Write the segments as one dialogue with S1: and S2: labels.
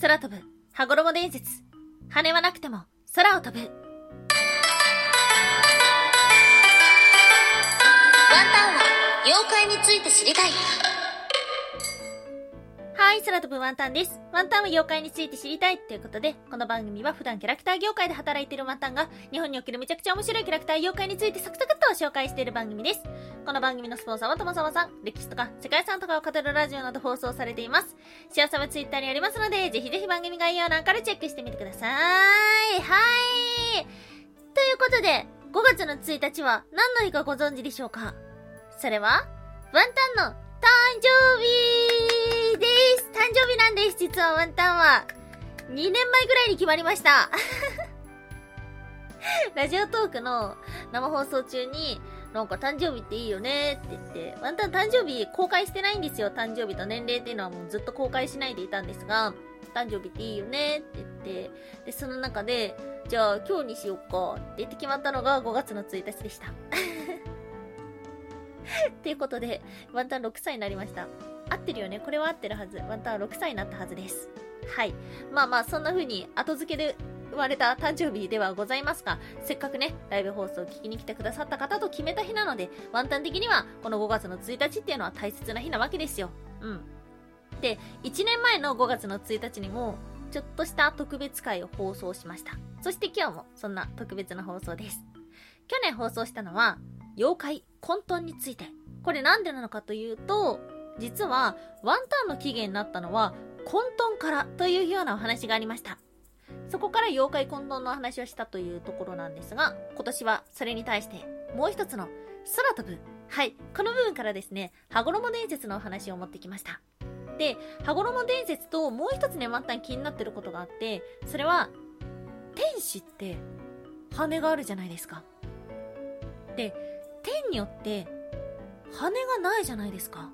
S1: 空飛ぶ、羽衣伝説。羽はなくても、空を飛ぶ。ワン
S2: タンは、妖怪について知りたい。
S1: はい、空飛ぶワンタンです。ワンタンは妖怪について知りたいということで、この番組は普段キャラクター業界で働いているワンタンが、日本におけるめちゃくちゃ面白いキャラクター妖怪についてサクサクっと紹介している番組です。この番組のスポンサーはともさまさん、歴史とか世界遺産とかを語るラジオなど放送されています。幸せはツイッターにありますので、ぜひぜひ番組概要欄からチェックしてみてください。はい。ということで、5月の1日は何の日かご存知でしょうか？それは、ワンタンの誕生日です誕生日なんです実はワンタンは。2年前ぐらいに決まりました。ラジオトークの生放送中に、なんか誕生日っていいよねって言って、ワンタン誕生日公開してないんですよ。誕生日と年齢っていうのはもうずっと公開しないでいたんですが、誕生日っていいよねって言って、で、その中で、じゃあ今日にしよっかって言って決まったのが5月の1日でした。っていうことで、ワンタン6歳になりました。合ってるよね？これは合ってるはず。ワンタン6歳になったはずです。はい。まあまあ、そんな風に後付けで生まれた誕生日ではございますが、せっかくね、ライブ放送を聞きに来てくださった方と決めた日なので、ワンタン的には、この5月の1日っていうのは大切な日なわけですよ。うん。で、1年前の5月の1日にも、ちょっとした特別会を放送しました。そして今日もそんな特別な放送です。去年放送したのは、妖怪混沌について。これなんでなのかというと、実はワンタンの起源になったのは混沌からというようなお話がありました。そこから妖怪混沌の話をしたというところなんですが、今年はそれに対してもう一つの空飛ぶ。はい、この部分からですね、羽衣伝説のお話を持ってきました。で、羽衣伝説ともう一つね、また気になってることがあって、それは、天使って羽があるじゃないですか。で、天によって羽がないじゃないですか。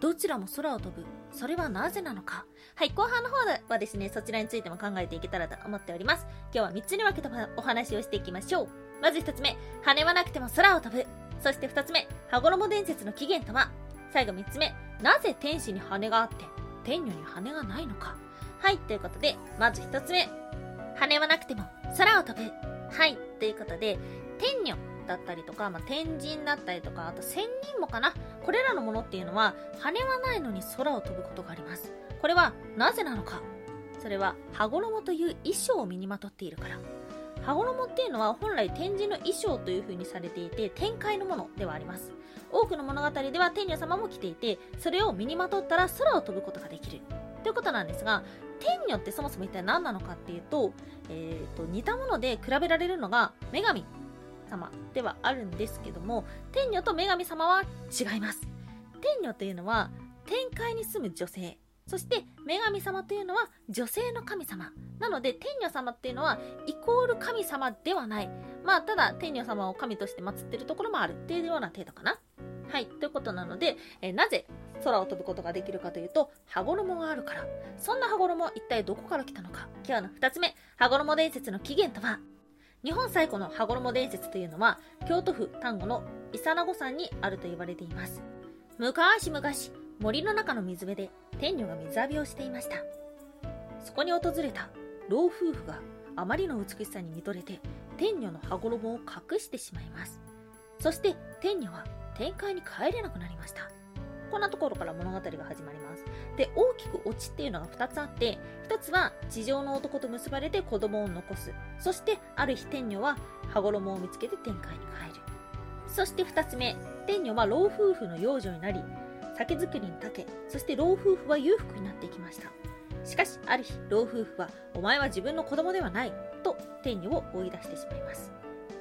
S1: どちらも空を飛ぶ。それはなぜなのか？はい、後半の方はですね、そちらについても考えていけたらと思っております。今日は3つに分けたお話をしていきましょう。まず1つ目、羽はなくても空を飛ぶ。そして2つ目、羽衣伝説の起源とは？最後3つ目、なぜ天使に羽があって、天女に羽がないのか？はい、ということで、まず1つ目、羽はなくても空を飛ぶ。はい、ということで、天女だったりとか、まあ、天神だったりとか、あと仙人もかな。これらのものっていうのは、羽はないのに空を飛ぶことがあります。これはなぜなのか。それは羽衣という衣装を身にまとっているから。羽衣っていうのは本来天神の衣装という風にされていて天界のものではあります。多くの物語では天女様も着ていてそれを身にまとったら空を飛ぶことができる。ということなんですが天女ってそもそも一体何なのかっていうと,、えーと、似たもので比べられるのが女神。様ではあるんですけども天女と女神様は違います。天女というのは天界に住む女性。そして女神様というのは女性の神様。なので天女様っていうのはイコール神様ではない。まあただ天女様を神として祀ってるところもある。っていうような程度かな。はい。ということなので、えなぜ空を飛ぶことができるかというと羽衣があるから。そんな羽衣一体どこから来たのか。今日の2つ目。羽衣伝説の起源とは日本最古の羽衣伝説というのは京都府丹後の伊佐名湖山にあると言われています。昔々森の中の水辺で天女が水浴びをしていました。そこに訪れた老夫婦があまりの美しさに見とれて天女の羽衣を隠してしまいます。そして天女は天界に帰れなくなりました。こんなところから物語が始まりますで大きくオチっていうのが2つあって1つは地上の男と結ばれて子供を残すそしてある日天女は羽衣を見つけて天界に帰るそして2つ目天女は老夫婦の養女になり酒造りに長け、そして老夫婦は裕福になっていきました。しかし、ある日、老夫婦は、お前は自分の子供ではない、と天女を追い出してしまいます。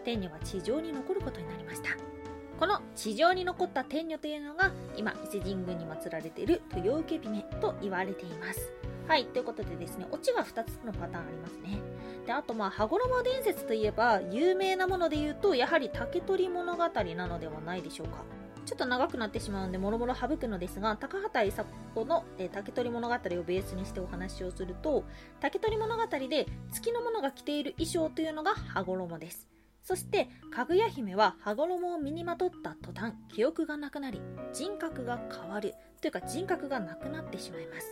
S1: 天女は地上に残ることになりました。この地上に残った天女というのが、今、伊勢神宮に祀られている豊受姫と言われています。はい、ということでですね、オチが2つのパターンありますね。で、あとまあ、羽衣伝説といえば、有名なもので言うと、やはり竹取物語なのではないでしょうか。ちょっと長くなってしまうんで、もろもろ省くのですが、高畑勲の、えー、竹取物語をベースにしてお話をすると、竹取物語で月の者が着ている衣装というのが羽衣です。そして、かぐや姫は羽衣を身にまとった途端、記憶がなくなり、人格が変わる、というか人格がなくなってしまいます。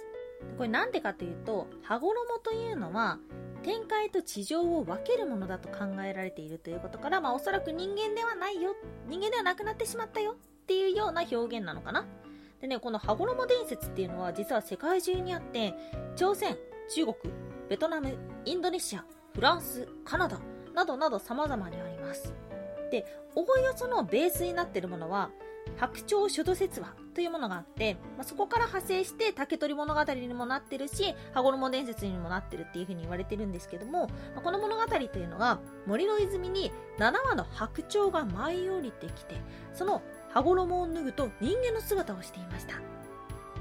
S1: これなんでかというと、羽衣というのは、天界と地上を分けるものだと考えられているということから、まあおそらく人間ではないよ、人間ではなくなってしまったよっていうような表現なのかな。でね、この羽衣伝説っていうのは実は世界中にあって、朝鮮、中国、ベトナム、インドネシア、フランス、カナダ、などなど様々にあります。で、おおよそのベースになっているものは、白鳥諸土説話というものがあって、まあ、そこから派生して竹取物語にもなってるし、羽衣伝説にもなってるっていうふうに言われてるんですけども、まあ、この物語というのが森の泉に7羽の白鳥が舞い降りてきて、その羽衣を脱ぐと人間の姿をしていました。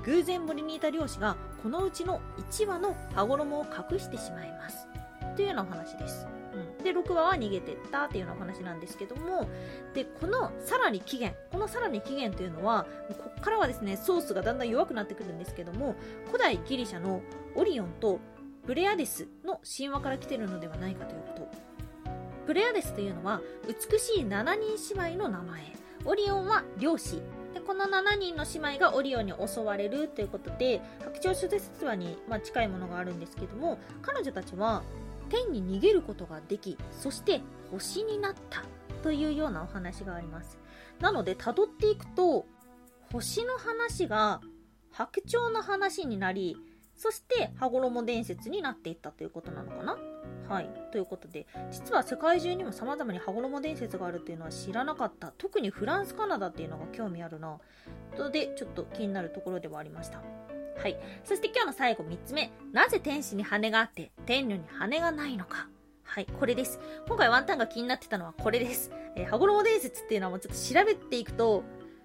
S1: 偶然森にいた漁師がこのうちの1羽の羽衣を隠してしまいます。というようなお話です。うん、で6話は逃げてったっていうようなお話なんですけどもでこのさらに起源このさらに起源というのはここからはですねソースがだんだん弱くなってくるんですけども古代ギリシャのオリオンとブレアデスの神話から来てるのではないかということ。ブレアデスというのは美しい7人姉妹の名前。オリオンは漁師。でこの7人の姉妹がオリオンに襲われるということで白鳥諸説話に、まあ、近いものがあるんですけども彼女たちは天に逃げることができ、そして星になったというようなお話があります。なので、辿っていくと、星の話が白鳥の話になり、そして羽衣伝説になっていったということなのかなはい。ということで、実は世界中にも様々に羽衣伝説があるっていうのは知らなかった。特にフランス、カナダっていうのが興味あるな。とで、ちょっと気になるところではありました。はい。そして今日の最後3つ目。なぜ天使に羽があって天女に羽がないのか。はい、これです。今回ワンタンが気になってたのはこれです。えー、羽衣伝説っていうのはもうちょっと調べていくと、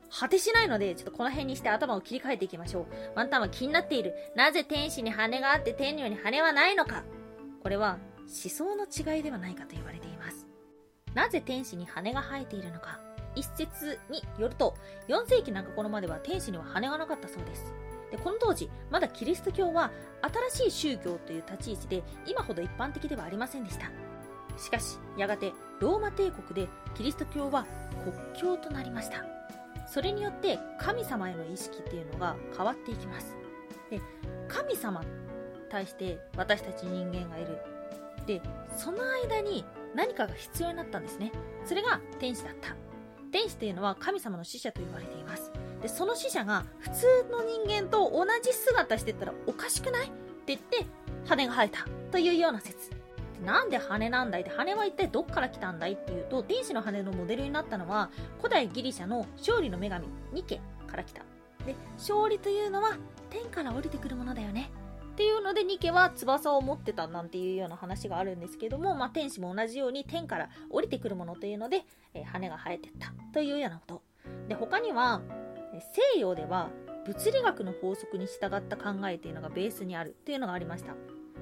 S1: 果てしないので、ちょっとこの辺にして頭を切り替えていきましょう。ワンタンは気になっている。なぜ天使に羽があって天女に羽はないのか。これは思想の違いではないかと言われています。なぜ天使に羽が生えているのか。一説によると、4世紀中頃までは天使には羽がなかったそうです。でこの当時まだキリスト教は新しい宗教という立ち位置で今ほど一般的ではありませんでした。しかしやがてローマ帝国でキリスト教は国教となりました。それによって神様への意識っていうのが変わっていきます。で神様に対して私たち人間がいる。でその間に何かが必要になったんですね。それが天使だった。天使というのは神様の使者と言われています。でその死者が普通の人間と同じ姿してたらおかしくない？って言って羽が生えた。というような説。なんで羽なんだい？って羽は一体どっから来たんだい？っていうと天使の羽のモデルになったのは古代ギリシャの勝利の女神ニケから来た。で勝利というのは天から降りてくるものだよね。っていうのでニケは翼を持ってたなんていうような話があるんですけども、まあ、天使も同じように天から降りてくるものというので、えー、羽が生えてった。というようなこと。で他には西洋では物理学の法則に従った考えっていうのがベースにあるっていうのがありました。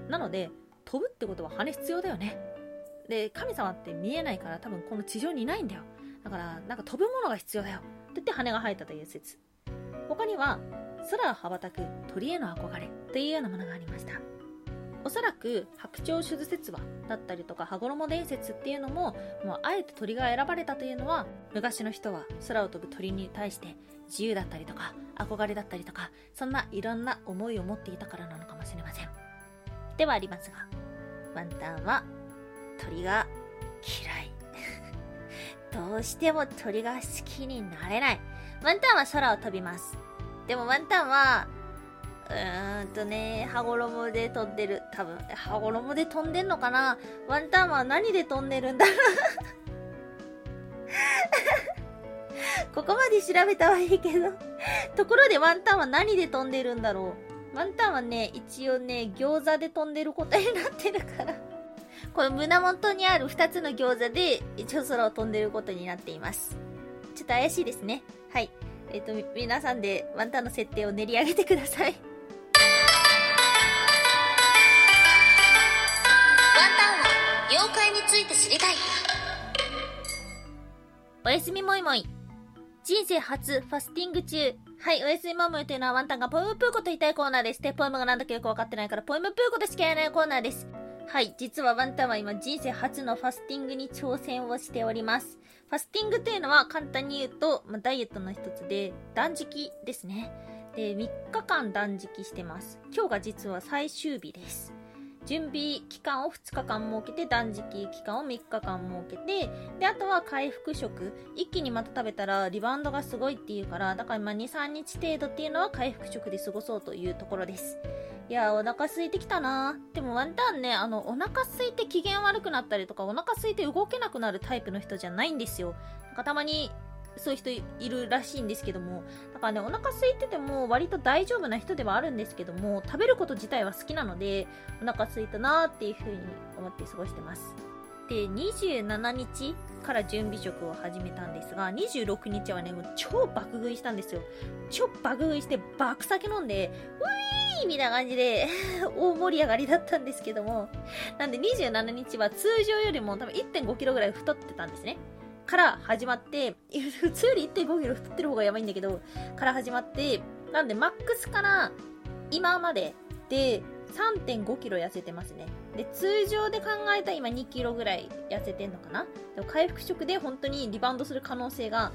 S1: なので飛ぶってことは羽必要だよね。で神様って見えないから多分この地上にいないんだよ。だからなんか飛ぶものが必要だよ。って言って羽が生えたという説。他には空を羽ばたく鳥への憧れというようなものがありました。おそらく白鳥手術説話だったりとか羽衣伝説っていうのももうあえて鳥が選ばれたというのは昔の人は空を飛ぶ鳥に対して自由だったりとか憧れだったりとかそんないろんな思いを持っていたからなのかもしれません。ではありますがワンタンは鳥が嫌い。どうしても鳥が好きになれない。ワンタンは空を飛びます。でもワンタンはうーんとね、羽衣で飛んでる。多分、羽衣で飛んでんのかな？ワンタンは何で飛んでるんだろう？ここまで調べたはいいけどところでワンタンは何で飛んでるんだろう？ワンタンはね、一応ね、餃子で飛んでることになってるからこの胸元にある2つの餃子で、一応空を飛んでることになっています。ちょっと怪しいですね。はい。えっ、ー、と、皆さんでワンタンの設定を練り上げてください。
S2: 妖怪について知りたい。
S1: おやすみもいもい。人生初ファスティング中。はい、おやすみマムというのはワンタンがポエムプーコと言いたいコーナーです。で、ポエムがなんだかよくわかってないから、ポエムプーコとしか言えないコーナーです。はい、実はワンタンは今人生初のファスティングに挑戦をしております。ファスティングというのは簡単に言うと、まあ、ダイエットの一つで断食ですね。で、3日間断食してます。今日が実は最終日です。準備期間を2日間設けて、断食期間を3日間設けて、で、あとは回復食。一気にまた食べたらリバウンドがすごいっていうから、だからまあ2、3日程度っていうのは回復食で過ごそうというところです。いやー、お腹空いてきたなでもワンタンね、あの、お腹空いて機嫌悪くなったりとか、お腹空いて動けなくなるタイプの人じゃないんですよ。なんかたまに、そういう人いるらしいんですけども、だからね、お腹空いてても割と大丈夫な人ではあるんですけども、食べること自体は好きなので、お腹空いたなーっていう風に思って過ごしてます。で、27日から準備食を始めたんですが、26日はね、もう超爆食いしたんですよ。超爆食いして、爆酒飲んで、ウィーみたいな感じで、大盛り上がりだったんですけども、なんで27日は通常よりも多分1.5キロぐらい太ってたんですね。から始まって、普通より1.5キロ太ってる方がやばいんだけど、から始まって、なんでマックスから今までで3.5キロ痩せてますね。で、通常で考えたら今2キロぐらい痩せてんのかな？でも回復食で本当にリバウンドする可能性が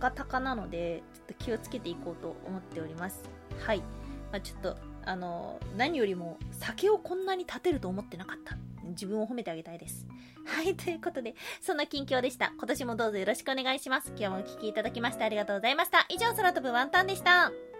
S1: 高々なので、ちょっと気をつけていこうと思っております。はい。まあ、ちょっと、あの、何よりも酒をこんなに立てると思ってなかった。自分を褒めてあげたいです。はい、ということで、そんな近況でした。今年もどうぞよろしくお願いします。今日もお聴きいただきましてありがとうございました。以上、空飛ぶワンタンでした。